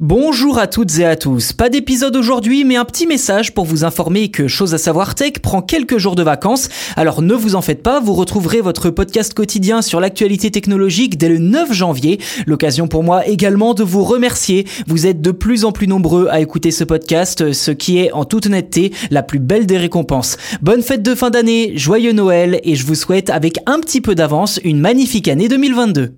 Bonjour à toutes et à tous. Pas d'épisode aujourd'hui, mais un petit message pour vous informer que Chose à savoir tech prend quelques jours de vacances. Alors ne vous en faites pas, vous retrouverez votre podcast quotidien sur l'actualité technologique dès le 9 janvier. L'occasion pour moi également de vous remercier. Vous êtes de plus en plus nombreux à écouter ce podcast, ce qui est en toute honnêteté la plus belle des récompenses. Bonne fête de fin d'année, joyeux Noël et je vous souhaite avec un petit peu d'avance une magnifique année 2022.